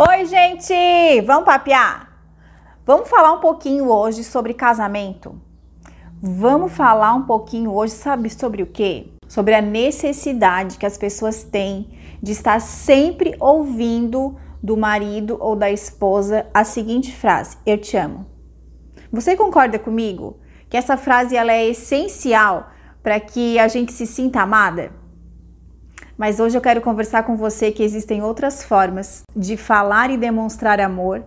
Oi, gente! Vamos papear? Vamos falar um pouquinho hoje sobre casamento? Vamos falar um pouquinho hoje, sabe sobre o quê? Sobre a necessidade que as pessoas têm de estar sempre ouvindo do marido ou da esposa a seguinte frase: Eu te amo. Você concorda comigo que essa frase ela é essencial para que a gente se sinta amada? Mas hoje eu quero conversar com você que existem outras formas de falar e demonstrar amor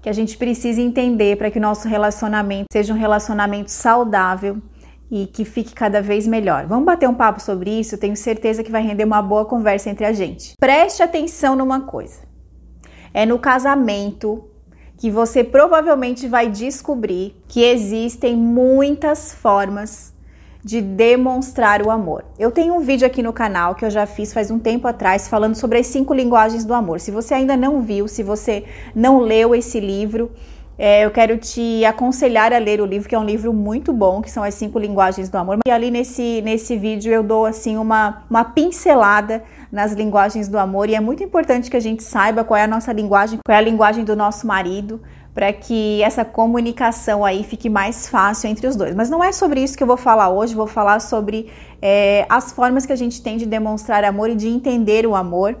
que a gente precisa entender para que o nosso relacionamento seja um relacionamento saudável e que fique cada vez melhor. Vamos bater um papo sobre isso? Tenho certeza que vai render uma boa conversa entre a gente. Preste atenção numa coisa. É no casamento que você provavelmente vai descobrir que existem muitas formas de demonstrar o amor. Eu tenho um vídeo aqui no canal que eu já fiz faz um tempo atrás falando sobre as cinco linguagens do amor. Se você ainda não viu, se você não leu esse livro, é, eu quero te aconselhar a ler o livro, que é um livro muito bom, que são as cinco linguagens do amor. E ali nesse, nesse vídeo eu dou assim uma, uma pincelada nas linguagens do amor e é muito importante que a gente saiba qual é a nossa linguagem, qual é a linguagem do nosso marido, para que essa comunicação aí fique mais fácil entre os dois. Mas não é sobre isso que eu vou falar hoje, vou falar sobre é, as formas que a gente tem de demonstrar amor e de entender o amor,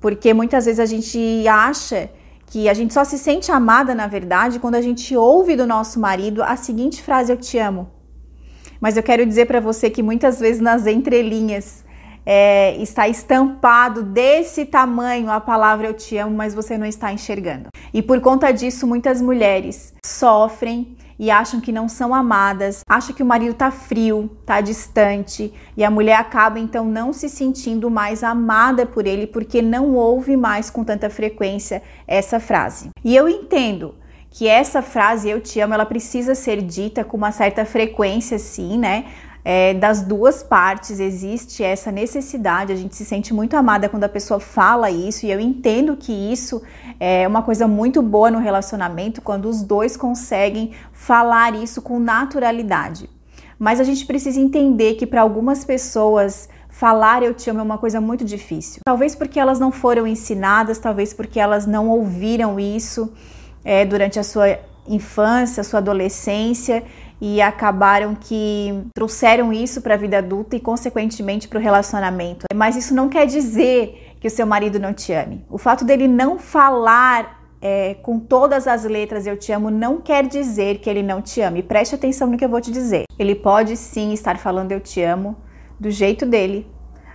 porque muitas vezes a gente acha que a gente só se sente amada, na verdade, quando a gente ouve do nosso marido a seguinte frase: Eu te amo. Mas eu quero dizer para você que muitas vezes nas entrelinhas é, está estampado desse tamanho a palavra eu te amo, mas você não está enxergando. E por conta disso, muitas mulheres sofrem e acham que não são amadas, acham que o marido tá frio, tá distante, e a mulher acaba então não se sentindo mais amada por ele porque não ouve mais com tanta frequência essa frase. E eu entendo que essa frase eu te amo, ela precisa ser dita com uma certa frequência sim, né? É, das duas partes existe essa necessidade, a gente se sente muito amada quando a pessoa fala isso, e eu entendo que isso é uma coisa muito boa no relacionamento quando os dois conseguem falar isso com naturalidade. Mas a gente precisa entender que para algumas pessoas falar eu te amo é uma coisa muito difícil. Talvez porque elas não foram ensinadas, talvez porque elas não ouviram isso é, durante a sua infância, a sua adolescência e acabaram que trouxeram isso para a vida adulta e, consequentemente, para o relacionamento. Mas isso não quer dizer que o seu marido não te ame. O fato dele não falar é, com todas as letras eu te amo não quer dizer que ele não te ame. Preste atenção no que eu vou te dizer. Ele pode sim estar falando eu te amo do jeito dele,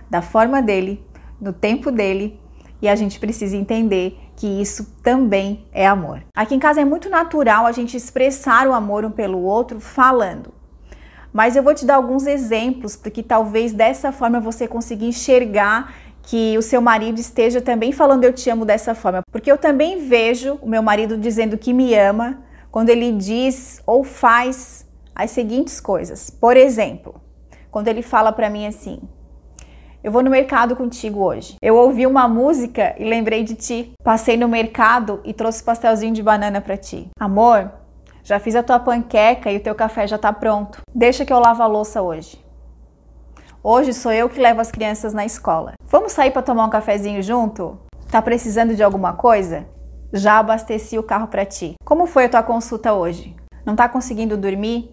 da forma dele, no tempo dele, e a gente precisa entender que isso também é amor. Aqui em casa é muito natural a gente expressar o amor um pelo outro falando. Mas eu vou te dar alguns exemplos porque talvez dessa forma você consiga enxergar que o seu marido esteja também falando eu te amo dessa forma. Porque eu também vejo o meu marido dizendo que me ama quando ele diz ou faz as seguintes coisas. Por exemplo, quando ele fala para mim assim: eu vou no mercado contigo hoje. Eu ouvi uma música e lembrei de ti. Passei no mercado e trouxe pastelzinho de banana para ti. Amor, já fiz a tua panqueca e o teu café já tá pronto. Deixa que eu lavo a louça hoje. Hoje sou eu que levo as crianças na escola. Vamos sair para tomar um cafezinho junto? Tá precisando de alguma coisa? Já abasteci o carro para ti. Como foi a tua consulta hoje? Não tá conseguindo dormir?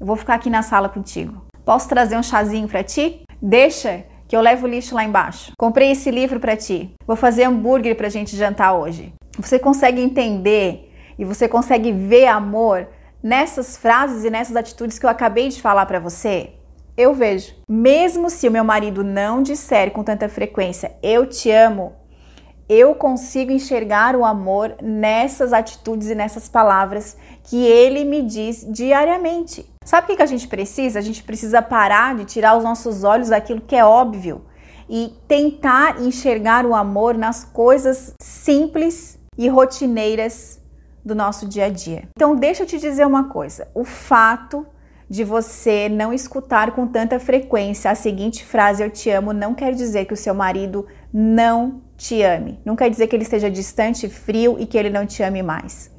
Eu vou ficar aqui na sala contigo. Posso trazer um chazinho para ti? Deixa que eu levo o lixo lá embaixo. Comprei esse livro para ti. Vou fazer hambúrguer pra gente jantar hoje. Você consegue entender e você consegue ver amor nessas frases e nessas atitudes que eu acabei de falar para você? Eu vejo. Mesmo se o meu marido não disser com tanta frequência eu te amo, eu consigo enxergar o amor nessas atitudes e nessas palavras que ele me diz diariamente. Sabe o que a gente precisa? A gente precisa parar de tirar os nossos olhos daquilo que é óbvio e tentar enxergar o amor nas coisas simples e rotineiras do nosso dia a dia. Então, deixa eu te dizer uma coisa: o fato de você não escutar com tanta frequência a seguinte frase eu te amo não quer dizer que o seu marido não te ame. Não quer dizer que ele esteja distante, frio e que ele não te ame mais.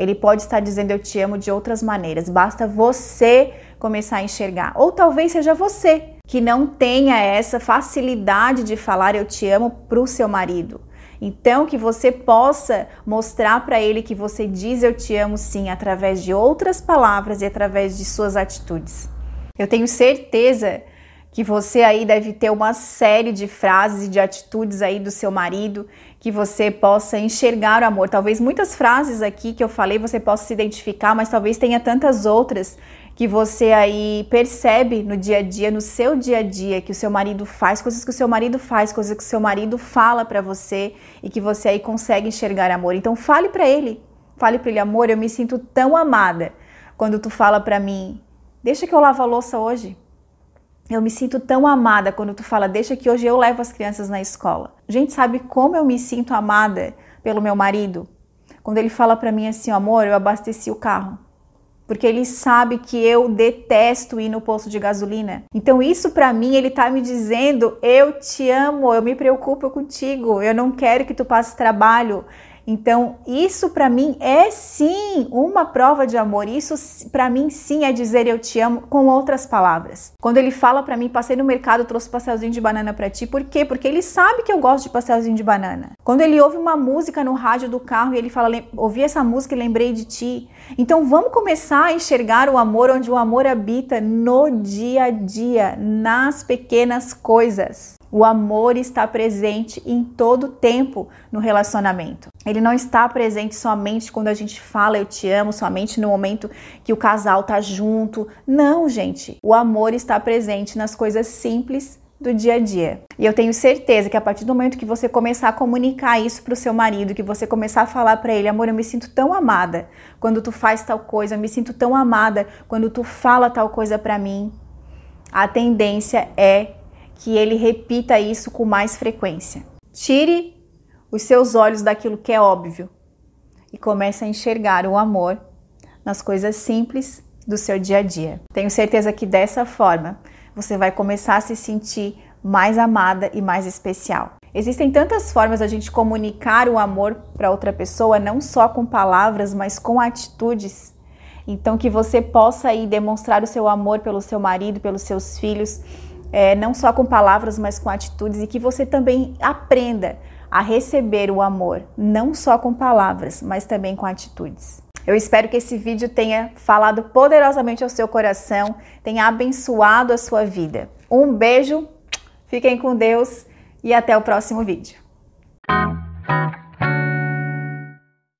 Ele pode estar dizendo eu te amo de outras maneiras, basta você começar a enxergar. Ou talvez seja você que não tenha essa facilidade de falar eu te amo para o seu marido. Então, que você possa mostrar para ele que você diz eu te amo sim através de outras palavras e através de suas atitudes. Eu tenho certeza que você aí deve ter uma série de frases e de atitudes aí do seu marido que você possa enxergar o amor. Talvez muitas frases aqui que eu falei você possa se identificar, mas talvez tenha tantas outras que você aí percebe no dia a dia, no seu dia a dia, que o seu marido faz, coisas que o seu marido faz, coisas que o seu marido fala para você e que você aí consegue enxergar amor. Então fale para ele, fale para ele, amor, eu me sinto tão amada quando tu fala para mim, deixa que eu lavo a louça hoje. Eu me sinto tão amada quando tu fala, deixa que hoje eu levo as crianças na escola. Gente, sabe como eu me sinto amada pelo meu marido? Quando ele fala para mim assim, amor, eu abasteci o carro porque ele sabe que eu detesto ir no posto de gasolina. Então isso para mim ele tá me dizendo: "Eu te amo, eu me preocupo contigo, eu não quero que tu passe trabalho, então, isso para mim é sim uma prova de amor. Isso para mim sim é dizer eu te amo com outras palavras. Quando ele fala para mim, passei no mercado, trouxe pastelzinho de banana para ti. Por quê? Porque ele sabe que eu gosto de pastelzinho de banana. Quando ele ouve uma música no rádio do carro e ele fala, ouvi essa música e lembrei de ti. Então, vamos começar a enxergar o amor onde o amor habita no dia a dia, nas pequenas coisas. O amor está presente em todo tempo no relacionamento. Ele não está presente somente quando a gente fala eu te amo, somente no momento que o casal tá junto. Não, gente. O amor está presente nas coisas simples do dia a dia. E eu tenho certeza que a partir do momento que você começar a comunicar isso para o seu marido, que você começar a falar para ele, amor, eu me sinto tão amada quando tu faz tal coisa, eu me sinto tão amada quando tu fala tal coisa para mim. A tendência é que ele repita isso com mais frequência. Tire os seus olhos daquilo que é óbvio e comece a enxergar o amor nas coisas simples do seu dia a dia. Tenho certeza que dessa forma você vai começar a se sentir mais amada e mais especial. Existem tantas formas a gente comunicar o amor para outra pessoa, não só com palavras, mas com atitudes. Então que você possa aí demonstrar o seu amor pelo seu marido, pelos seus filhos é, não só com palavras, mas com atitudes, e que você também aprenda a receber o amor, não só com palavras, mas também com atitudes. Eu espero que esse vídeo tenha falado poderosamente ao seu coração, tenha abençoado a sua vida. Um beijo, fiquem com Deus e até o próximo vídeo.